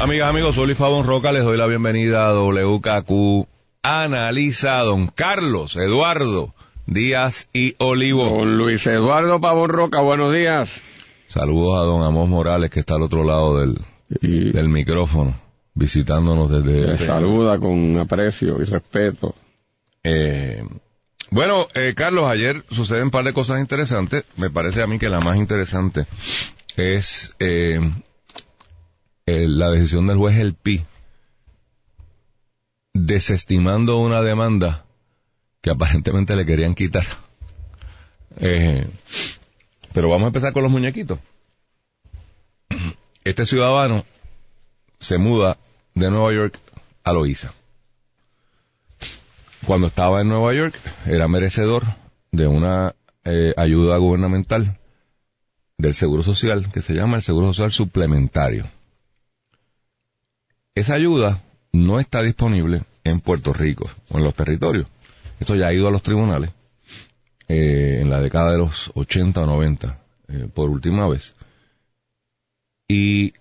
Amigas, amigos, soy Luis Pavón Roca, les doy la bienvenida a WKQ Analiza Don Carlos Eduardo Díaz y Olivo. Don Luis Eduardo Pavón Roca, buenos días. Saludos a don Amos Morales que está al otro lado del, del micrófono, visitándonos desde... Le saluda con aprecio y respeto. Eh, bueno, eh, Carlos, ayer suceden un par de cosas interesantes. Me parece a mí que la más interesante es eh, eh, la decisión del juez El Pi desestimando una demanda que aparentemente le querían quitar. Eh, pero vamos a empezar con los muñequitos. Este ciudadano se muda de Nueva York a Loíza. Cuando estaba en Nueva York era merecedor de una eh, ayuda gubernamental del Seguro Social que se llama el Seguro Social Suplementario. Esa ayuda no está disponible en Puerto Rico o en los territorios. Esto ya ha ido a los tribunales eh, en la década de los 80 o 90 eh, por última vez. Y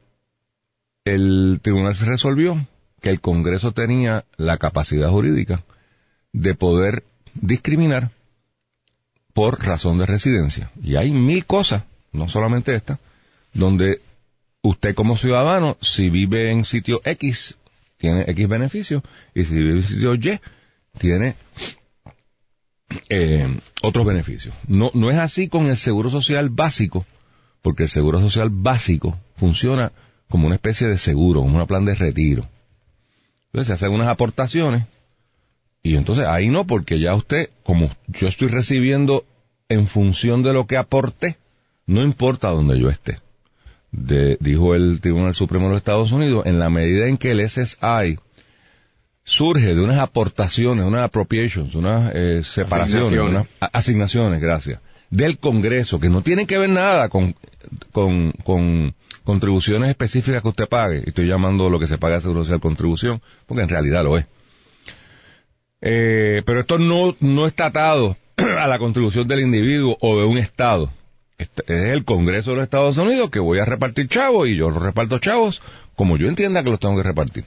el tribunal se resolvió que el Congreso tenía la capacidad jurídica de poder discriminar por razón de residencia. Y hay mil cosas, no solamente esta, donde usted como ciudadano, si vive en sitio X, tiene X beneficios, y si vive en sitio Y, tiene eh, otros beneficios. No, no es así con el seguro social básico, porque el seguro social básico funciona como una especie de seguro, como un plan de retiro. Entonces se hacen unas aportaciones, y entonces ahí no, porque ya usted, como yo estoy recibiendo en función de lo que aporté, no importa donde yo esté de, dijo el Tribunal Supremo de los Estados Unidos, en la medida en que el SSI surge de unas aportaciones, unas appropriations, unas eh, separaciones, unas asignaciones, gracias, del Congreso, que no tienen que ver nada con, con, con contribuciones específicas que usted pague. Estoy llamando lo que se paga a Seguro Social contribución, porque en realidad lo es. Eh, pero esto no, no está atado a la contribución del individuo o de un Estado es el Congreso de los Estados Unidos que voy a repartir chavos y yo los reparto chavos como yo entienda que los tengo que repartir.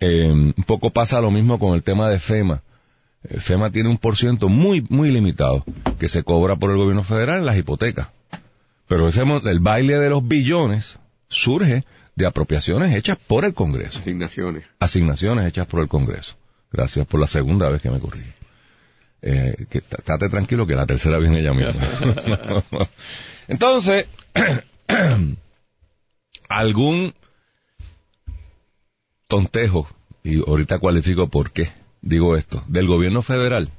Eh, un poco pasa lo mismo con el tema de FEMA. Eh, FEMA tiene un por ciento muy, muy limitado que se cobra por el gobierno federal en las hipotecas. Pero ese, el baile de los billones surge de apropiaciones hechas por el Congreso. Asignaciones. Asignaciones hechas por el Congreso. Gracias por la segunda vez que me corrí. Eh, que estate tranquilo que la tercera viene ella misma. Entonces, algún tontejo, y ahorita cualifico por qué digo esto, del gobierno federal,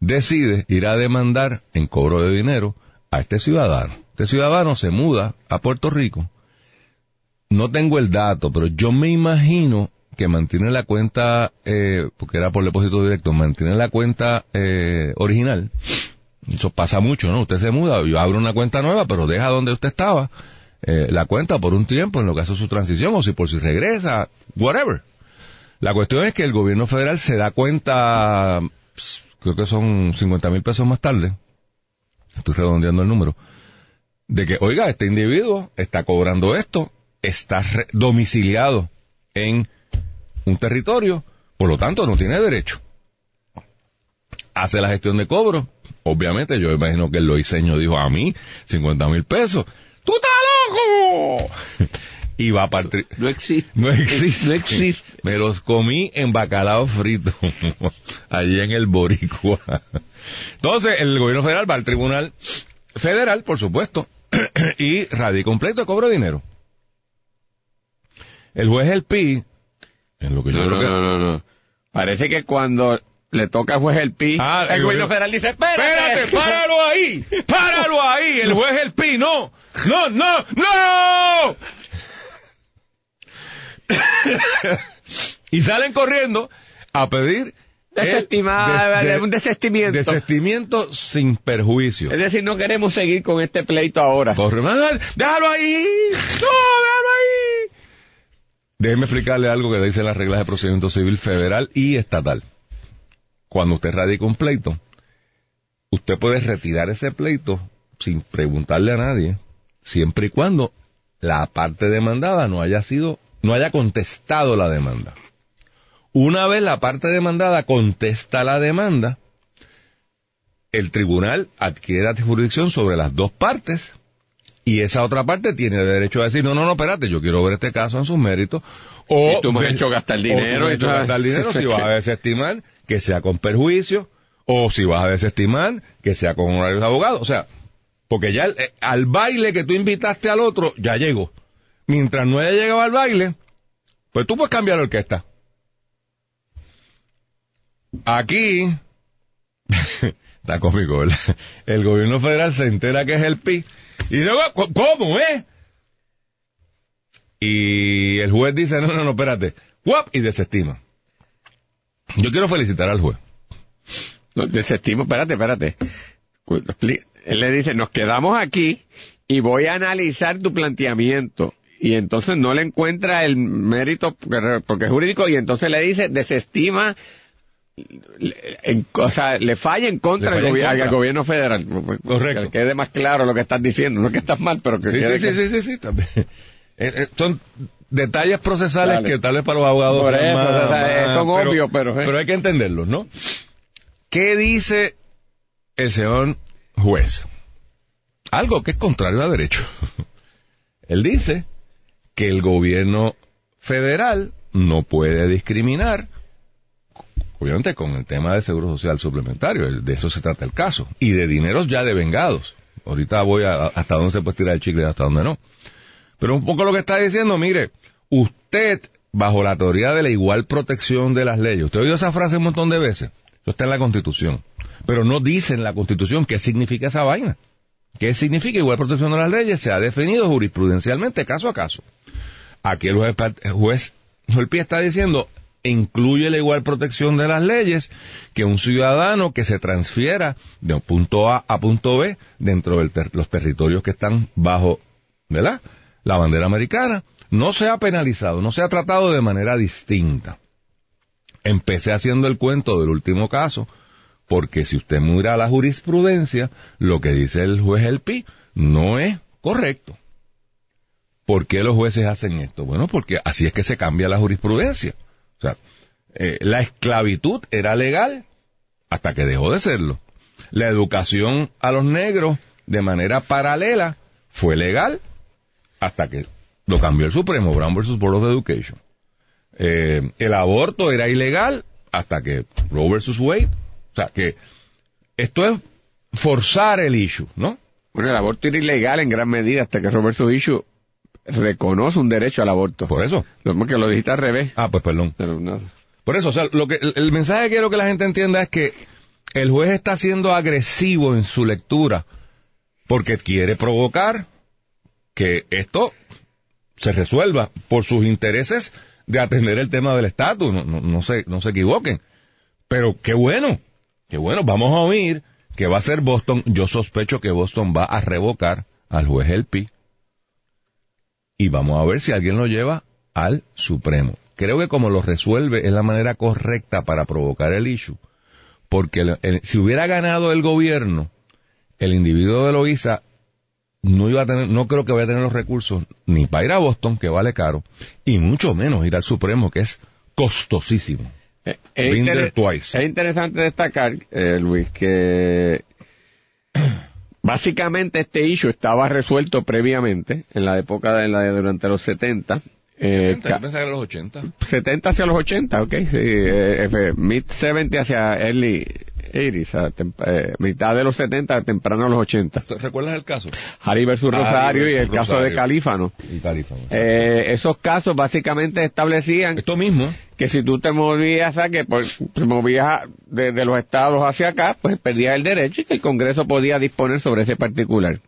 decide ir a demandar en cobro de dinero a este ciudadano. Este ciudadano se muda a Puerto Rico. No tengo el dato, pero yo me imagino que mantiene la cuenta, eh, porque era por depósito directo, mantiene la cuenta eh, original. Eso pasa mucho, ¿no? Usted se muda, yo abro una cuenta nueva, pero deja donde usted estaba eh, la cuenta por un tiempo en lo que hace su transición, o si por si regresa, whatever. La cuestión es que el gobierno federal se da cuenta, creo que son 50 mil pesos más tarde, estoy redondeando el número, de que, oiga, este individuo está cobrando esto, está domiciliado en un territorio, por lo tanto no tiene derecho. Hace la gestión de cobro, obviamente yo imagino que el loiseño dijo a mí 50 mil pesos. ¡Tú estás loco! y va a partir. No existe. No existe. No existe. Me los comí en bacalao frito. allí en el Boricua. Entonces, el gobierno federal va al tribunal federal, por supuesto, y radica un pleito de cobro de dinero. El juez El Pi no, no, no, no, Parece que cuando le toca al juez el pi, ah, el, gobierno federal dice, espérate, páralo ahí, páralo ahí, el juez el pi, no, no, no, no. Y salen corriendo a pedir el Desestimar, des- de- un desestimiento. desestimiento sin perjuicio. Es decir, no queremos seguir con este pleito ahora. Corre, man, déjalo ahí, no, déjalo ahí. Déjeme explicarle algo que dice las reglas de procedimiento civil federal y estatal. Cuando usted radica un pleito, usted puede retirar ese pleito sin preguntarle a nadie, siempre y cuando la parte demandada no haya sido, no haya contestado la demanda. Una vez la parte demandada contesta la demanda, el tribunal adquiere jurisdicción sobre las dos partes y esa otra parte tiene derecho a decir, no, no, no, espérate, yo quiero ver este caso en sus méritos. O Y tú me has hecho gastar dinero me has y tú- gastar dinero si vas a desestimar que sea con perjuicio o si vas a desestimar que sea con horarios de abogado. O sea, porque ya el- eh, al baile que tú invitaste al otro ya llegó. Mientras no haya llegado al baile, pues tú puedes cambiar la orquesta. Aquí, está cómico, ¿verdad? El gobierno federal se entera que es el PI y luego, "¿Cómo- ¿cómo, eh? Y el juez dice, no, no, no, espérate, y desestima. Yo quiero felicitar al juez. No, desestimo, espérate, espérate. Él le dice, nos quedamos aquí y voy a analizar tu planteamiento. Y entonces no le encuentra el mérito porque es jurídico y entonces le dice, desestima, en- o sea, le falla en contra, en al gobierno federal. Correcto. Que quede más claro lo que estás diciendo, no que estás mal, pero que Sí, sí, sí, que- sí, sí, sí, también. Eh, eh, son detalles procesales Dale. que tal vez para los abogados Por eso, más- o sea, más- son obvios, pero, eh. pero hay que entenderlos, ¿no? ¿Qué dice el señor juez? Algo que es contrario a derecho. Él dice que el gobierno federal no puede discriminar, obviamente con el tema del seguro social suplementario, de eso se trata el caso, y de dineros ya devengados. Ahorita voy a, hasta dónde se puede tirar el chicle y hasta dónde no. Pero un poco lo que está diciendo, mire, usted, bajo la teoría de la igual protección de las leyes, usted ha esa frase un montón de veces, eso está en la Constitución, pero no dice en la Constitución qué significa esa vaina. ¿Qué significa igual protección de las leyes? Se ha definido jurisprudencialmente caso a caso. Aquí el juez, el juez Holpi está diciendo, incluye la igual protección de las leyes que un ciudadano que se transfiera de un punto A a punto B dentro de los territorios que están bajo. La bandera americana, no sea penalizado, no sea tratado de manera distinta. Empecé haciendo el cuento del último caso, porque si usted mira la jurisprudencia, lo que dice el juez El Pi no es correcto. ¿Por qué los jueces hacen esto? Bueno, porque así es que se cambia la jurisprudencia. O sea, eh, la esclavitud era legal hasta que dejó de serlo. La educación a los negros de manera paralela fue legal hasta que lo cambió el Supremo, Brown versus Board of Education. Eh, el aborto era ilegal hasta que Roe versus Wade. O sea, que esto es forzar el issue, ¿no? Bueno, el aborto era ilegal en gran medida hasta que Roberto Issue reconoce un derecho al aborto. Por eso. Lo que lo dijiste al revés. Ah, pues perdón. Pero no. Por eso, o sea, lo que, el, el mensaje que quiero que la gente entienda es que el juez está siendo agresivo en su lectura porque quiere provocar que esto se resuelva por sus intereses de atender el tema del estatus, no, no, no se, no se equivoquen. Pero qué bueno, qué bueno, vamos a oír que va a ser Boston, yo sospecho que Boston va a revocar al juez El Pi y vamos a ver si alguien lo lleva al Supremo. Creo que como lo resuelve es la manera correcta para provocar el issue, porque el- el- si hubiera ganado el gobierno, el individuo de Loíza no iba a tener, no creo que vaya a tener los recursos ni para ir a Boston, que vale caro, y mucho menos ir al Supremo, que es costosísimo. Eh, Es, inter- twice. es interesante destacar, eh, Luis, que básicamente este issue estaba resuelto previamente en la época de la durante los 70. Eh, ca- que era los 80. 70 hacia los 80, ok, sí, eh, eh, mid 70 hacia early 80, o sea, tem- eh, mitad de los 70, temprano a los 80. ¿Recuerdas el caso? Harry versus Harry Rosario y el versus caso de Rosario. Calífano. El tarifa. Eh, esos casos básicamente establecían Esto mismo, que si tú te movías a que pues, te movías de, de los estados hacia acá, pues perdías el derecho y que el Congreso podía disponer sobre ese particular.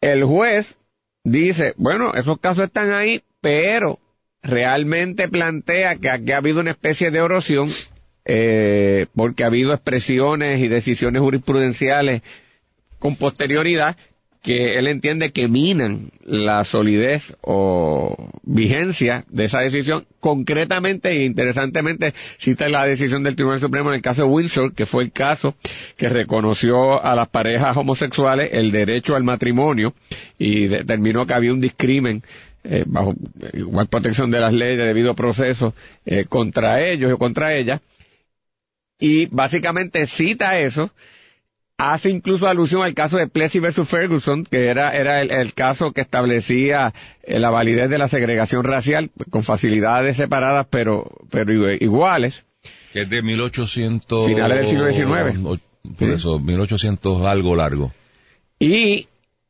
El juez dice, bueno, esos casos están ahí, pero realmente plantea que aquí ha habido una especie de erosión eh, porque ha habido expresiones y decisiones jurisprudenciales con posterioridad que él entiende que minan la solidez o vigencia de esa decisión. Concretamente e interesantemente cita la decisión del Tribunal Supremo en el caso de Windsor, que fue el caso que reconoció a las parejas homosexuales el derecho al matrimonio y determinó que había un discrimen eh, bajo igual protección de las leyes de debido proceso eh, contra ellos o contra ellas. Y básicamente cita eso hace incluso alusión al caso de Plessy versus Ferguson, que era, era el, caso que establecía eh, la validez de la segregación racial con facilidades separadas pero, pero iguales. Que es de 1800... Finales del siglo XIX. Por eso, 1800 algo largo. Y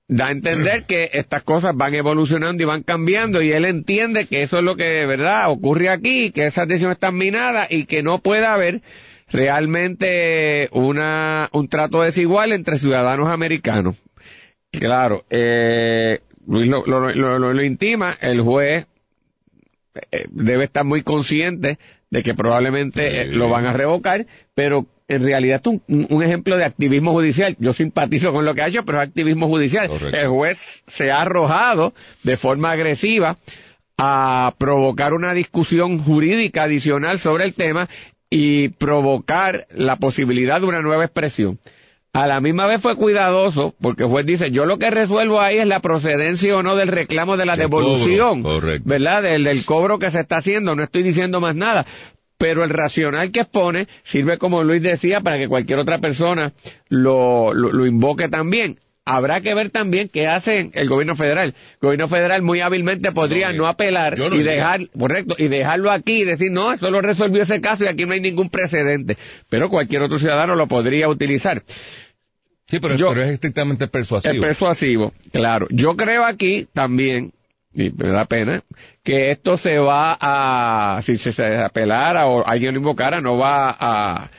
da a entender que estas cosas van evolucionando y van cambiando y él entiende que eso es lo que, ¿verdad?, ocurre aquí, que esas decisiones están minadas y que no puede haber realmente una, un trato desigual entre ciudadanos americanos. Claro, eh, Luis lo, lo, intima, el juez eh, debe estar muy consciente de que probablemente eh, lo van a revocar, pero en realidad es un, ejemplo de activismo judicial. Yo simpatizo con lo que ha hecho, pero es activismo judicial. El juez se ha arrojado de forma agresiva a provocar una discusión jurídica adicional sobre el tema y provocar la posibilidad de una nueva expresión. A la misma vez fue cuidadoso, porque el juez dice, yo lo que resuelvo ahí es la procedencia o no del reclamo de la devolución, ¿verdad? Del, del cobro que se está haciendo, no estoy diciendo más nada. Pero el racional que expone sirve, como Luis decía, para que cualquier otra persona lo, lo invoque también habrá que ver también qué hace el gobierno federal. El gobierno federal muy hábilmente podría no, apelar y dejar, correcto, y dejarlo aquí y decir, no, eso lo resolvió ese caso y aquí no hay ningún precedente. Pero cualquier otro ciudadano lo podría utilizar. Sí, pero, es estrictamente persuasivo. Es persuasivo, claro. Yo creo aquí también, y me da pena, que esto se va a, si se apelara o alguien lo invocara, no va a,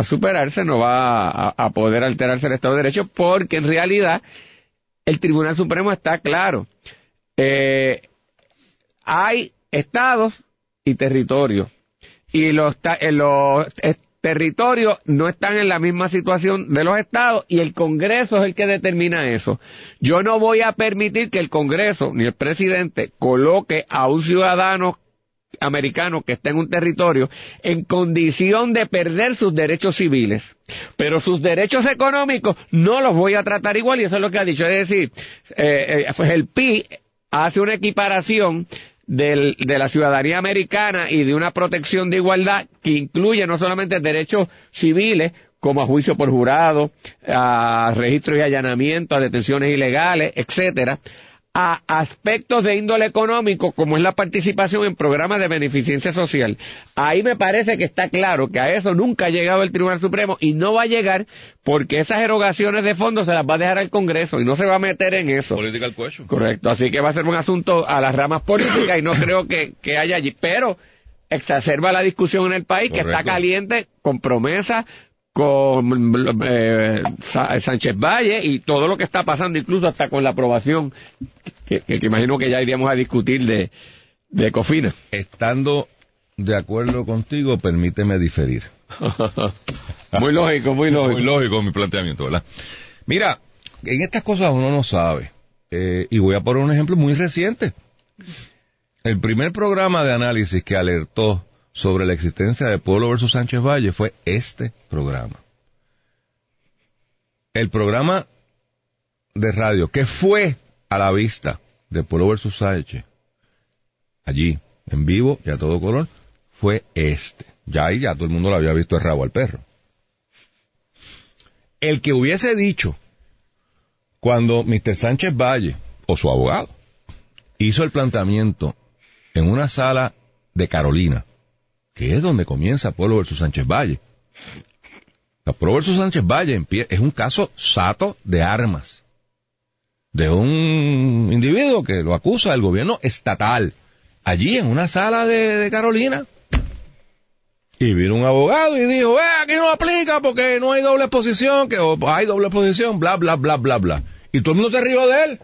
a superarse, no va a, poder alterarse el Estado de Derecho, porque en realidad el Tribunal Supremo está claro. Eh, hay estados y territorios. Y los, eh, los eh, territorios no están en la misma situación de los estados y el Congreso es el que determina eso. Yo no voy a permitir que el Congreso ni el presidente coloque a un ciudadano americano que está en un territorio en condición de perder sus derechos civiles. Pero sus derechos económicos no los voy a tratar igual y eso es lo que ha dicho. Es decir, eh, eh, pues el PI hace una equiparación de la ciudadanía americana y de una protección de igualdad que incluye no solamente derechos civiles, como a juicio por jurado, a registros y allanamiento, a detenciones ilegales, etcétera, a aspectos de índole económico como es la participación en programas de beneficencia social. Ahí me parece que está claro que a eso nunca ha llegado el Tribunal Supremo y no va a llegar porque esas erogaciones de fondos se las va a dejar al Congreso y no se va a meter en eso. Political question. Correcto, así que va a ser un asunto a las ramas políticas y no creo que, que haya allí, pero exacerba la discusión en el país que está caliente con promesas con eh, Sánchez Valle y todo lo que está pasando, incluso hasta con la aprobación, que, imagino que ya iríamos a discutir de, de Cofina. Estando de acuerdo contigo, permíteme diferir. muy lógico, muy lógico. Muy lógico mi planteamiento, ¿verdad? Mira, en estas cosas uno no sabe. Eh, y voy a poner un ejemplo muy reciente. El primer programa de análisis que alertó sobre la existencia de Pueblo versus Sánchez Valle fue este programa. El programa de radio que fue a la vista de Pueblo versus Sánchez, allí, en vivo y a todo color, fue este. Ya ahí ya todo el mundo lo había visto el rabo al perro. El que hubiese dicho cuando Mr. Sánchez Valle, o su abogado, hizo el planteamiento en una sala de Carolina, que es donde comienza Pueblo versus Sánchez Valle. Pueblo versus Sánchez Valle es un caso sato de armas de un individuo que lo acusa del gobierno estatal allí en una sala de, Carolina. Y vino un abogado y dijo, eh, aquí no aplica porque no hay doble exposición, que hay doble exposición, bla, bla, bla, bla, bla. Y todo el mundo se rió de él.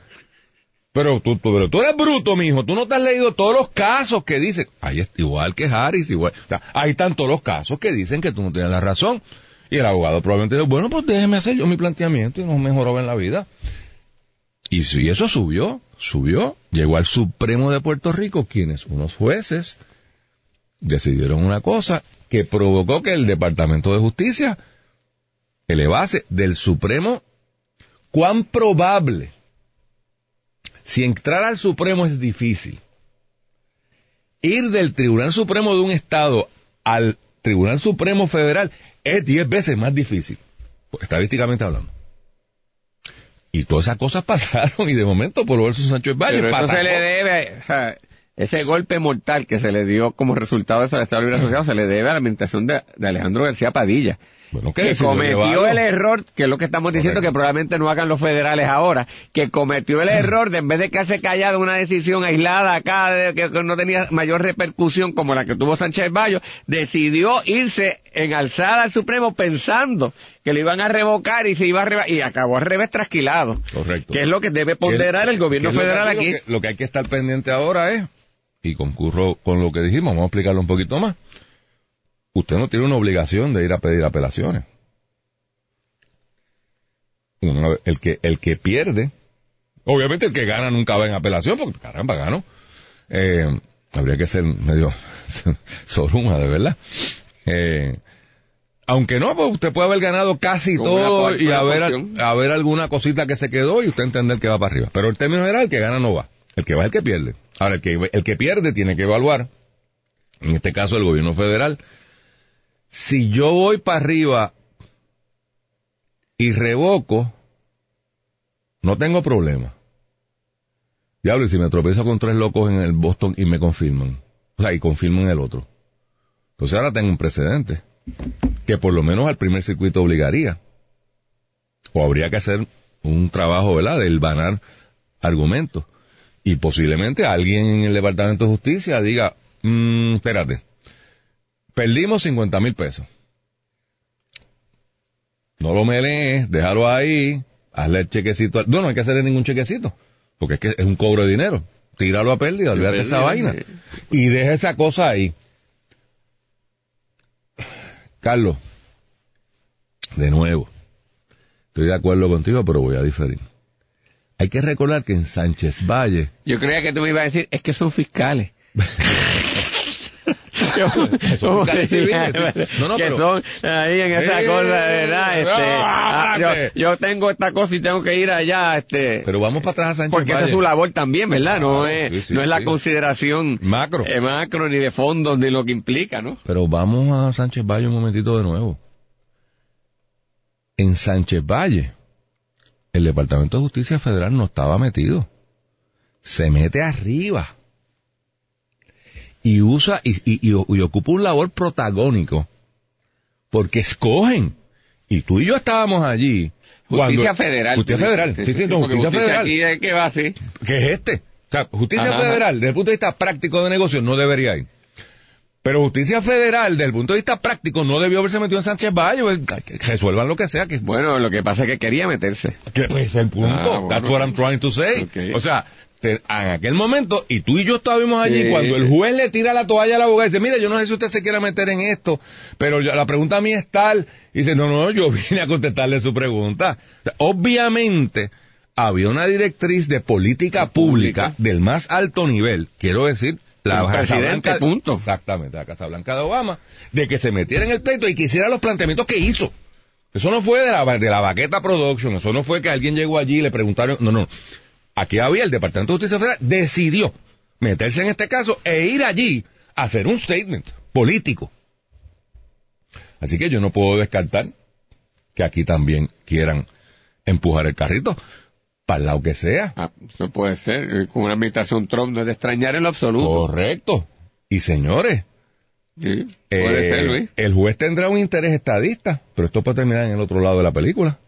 Pero tú, tú, pero tú eres bruto, mijo. Tú no te has leído todos los casos que dicen. Ahí es igual que Harris, igual. O ahí están todos los casos que dicen que tú no tienes la razón. Y el abogado probablemente dice, bueno, pues déjeme hacer yo mi planteamiento y nos mejoró en la vida. Y si eso subió, subió, llegó al Supremo de Puerto Rico, quienes, unos jueces, decidieron una cosa que provocó que el Departamento de Justicia elevase del Supremo cuán probable. Si entrar al Supremo es difícil, ir del Tribunal Supremo de un Estado al Tribunal Supremo Federal es diez veces más difícil, estadísticamente hablando. Y todas esas cosas pasaron y de momento por verso Sancho Valle. Pero eso se le debe, ese golpe mortal que se le dio como resultado de eso al Estado Libre Asociado se le debe a la administración de, de Alejandro García Padilla. Bueno, ¿qué que cometió el error, que es lo que estamos diciendo Correcto. que probablemente no hagan los federales ahora, que cometió el error de en vez de quedarse callado una decisión aislada acá, que, que no tenía mayor repercusión como la que tuvo Sánchez Bayo, decidió irse en alzada al Supremo pensando que lo iban a revocar y se iba a reva- y acabó al revés trasquilado. Correcto. Que es lo que debe ponderar el gobierno ¿Qué es lo federal aquí. Que lo que hay que estar pendiente ahora es, y concurro con lo que dijimos, vamos a explicarlo un poquito más. Usted no tiene una obligación de ir a pedir apelaciones. Vez- el que el que pierde, obviamente el que gana nunca va en apelación, porque caramba, ganó. Eh, habría que ser medio soruma, de verdad. Eh, aunque no, pues usted puede haber ganado casi Con todo y haber, haber alguna cosita que se quedó y usted entender que va para arriba. Pero el término general, el que gana no va. El que va es el que pierde. Ahora, el que, el que pierde tiene que evaluar, en este caso el gobierno federal, si yo voy para arriba y revoco, no tengo problema. Diablo, y si me tropiezo con tres locos en el Boston y me confirman. O sea, y confirman el otro. Entonces ahora tengo un precedente que por lo menos al primer circuito obligaría. O habría que hacer un trabajo, ¿verdad?, del banar argumentos. Y posiblemente alguien en el Departamento de Justicia diga, "Mm, espérate, perdimos 50 mil pesos. No lo melees, déjalo ahí, hazle el chequecito. No, no hay que hacerle ningún chequecito, porque es que es un cobro de dinero. Tíralo a pérdida, olvídate esa vaina. Y deja esa cosa ahí. Carlos, de nuevo, estoy de acuerdo contigo, pero voy a diferir. Hay que recordar que en Sánchez Valle, Yo creía que tú me ibas a decir, es que son fiscales. Yo- decía. No, no, que pero- son ahí en esa ¡Eh! cosa, ¿verdad? Este, ¡Ah, ah, yo, tengo esta cosa y tengo que ir allá, este, pero vamos para atrás a Sánchez porque esa Valle. es su labor también, ¿verdad? no es, sí, sí, no es la sí. consideración Macro. eh, macro, ni de fondos, ni lo que implica, ¿no? Pero vamos a Sánchez Valle un momentito de nuevo. En Sánchez Valle, el Departamento de Justicia Federal no estaba metido. Se mete arriba. Y usa y, y- y- y ocupa un labor protagónico. Porque escogen. Y tú y yo estábamos allí. Justicia cuando- Federal. Justicia Federal. dices. Sí, sí, no, justicia federal. aquí es que que es este. O sea, justicia Ajá, federal, desde el punto de vista práctico de negocio, no debería ir. Pero justicia federal, desde el punto de vista práctico, no debió haberse metido en Sánchez Valle. pues, que resuelvan lo que sea. Que, Bueno, lo que pasa es que quería meterse. que es el punto. Ah, bueno. That's what I'm trying to say. O sea, en aquel momento, y tú y yo estábamos allí, Sí. cuando el juez le tira la toalla al abogado y dice, mire, yo no sé si usted se quiere meter en esto, pero yo- la pregunta a mí es tal. Y dice, no, no, yo vine a contestarle su pregunta. O sea, obviamente, había una directriz de política pública del más alto nivel, quiero decir, la Blanca- punto. Exactamente, la Casa Blanca de Obama, de que se metiera en el pleito y que hiciera los planteamientos que hizo. Eso no fue de la, de la Baqueta Production, eso no fue que alguien llegó allí y le preguntaron, no, no. Aquí había el Departamento de Justicia Federal, decidió meterse en este caso e ir allí a hacer un statement político. Así que yo no puedo descartar que aquí también quieran empujar el carrito para el lado que sea. Ah, eso puede ser. Con una administración Trump no es de extrañar en lo absoluto. Correcto. Y señores, Sí, puede eh, ser, Luis. el juez tendrá un interés estadista, pero esto puede terminar en el otro lado de la película.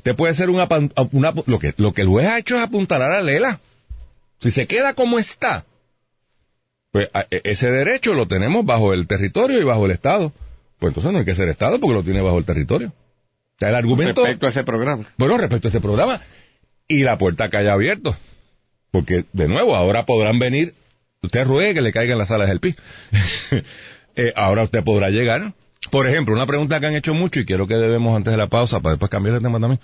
Este puede ser una, lo que lo que el juez ha hecho es apuntalar a Lela. Si se queda como está, pues e- ese derecho lo tenemos bajo el territorio y bajo el Estado. Pues entonces no hay que ser Estado porque lo tiene bajo el territorio. O sea, el argumento, Respecto a ese programa. bueno, respecto a ese programa, y la puerta que haya abierto. Porque, de nuevo, ahora podrán venir, usted ruegue que le caigan las alas del pi. Eh, ahora usted podrá llegar. Por ejemplo, una pregunta que han hecho mucho y quiero que debemos antes de la pausa para después cambiar de tema también,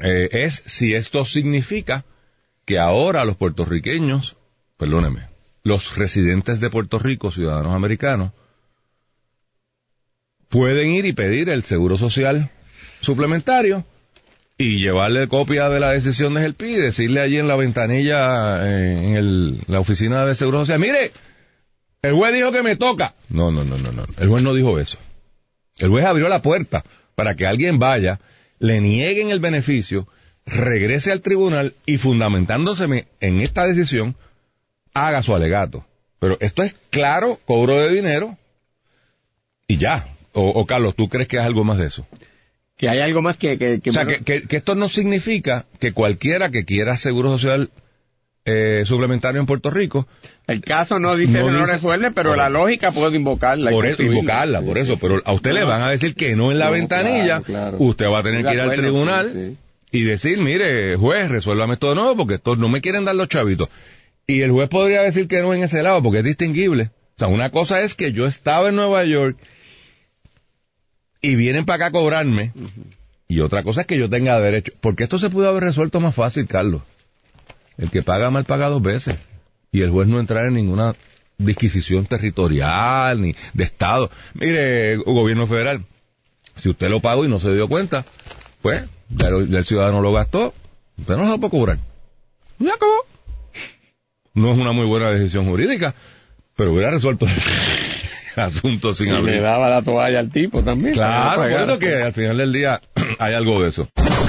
eh, es si esto significa que ahora los puertorriqueños, perdóneme, los residentes de Puerto Rico, ciudadanos americanos, pueden ir y pedir el seguro social suplementario y llevarle copia de la decisión de GELPI y decirle allí en la ventanilla, eh, en el, la oficina de seguro social, mire, el juez dijo que me toca. No, no, no, no, no. El juez no dijo eso. El juez abrió la puerta para que alguien vaya, le nieguen el beneficio, regrese al tribunal y fundamentándose en esta decisión, haga su alegato. Pero esto es claro, cobro de dinero y ya. O, Carlos, ¿tú crees que es algo más de eso? Que hay algo más que... que, o sea, que, esto no significa que cualquiera que quiera seguro social eh, suplementario en Puerto Rico... El caso no dice que no resuelve, pero la lógica puede invocarla. Por eso, invocarla, por eso. Pero a usted le van a decir que no en la ventanilla. Usted va a tener que ir al tribunal y decir, mire, juez, resuélvame esto de nuevo porque estos no me quieren dar los chavitos. Y el juez podría decir que no en ese lado porque es distinguible. O sea, una cosa es que yo estaba en Nueva York y vienen para acá a cobrarme. Y otra cosa es que yo tenga derecho. Porque esto se pudo haber resuelto más fácil, Carlos. El que paga mal paga dos veces. Y el juez no entrar en ninguna disquisición territorial ni de Estado. Mire, gobierno federal, si usted lo pagó y no se dio cuenta, pues ya, el ciudadano lo gastó, usted no lo puede cobrar. Ya acabó. No es una muy buena decisión jurídica, pero hubiera resuelto asunto sin y le daba la toalla al tipo también. Claro, por eso que al final del día hay algo de eso.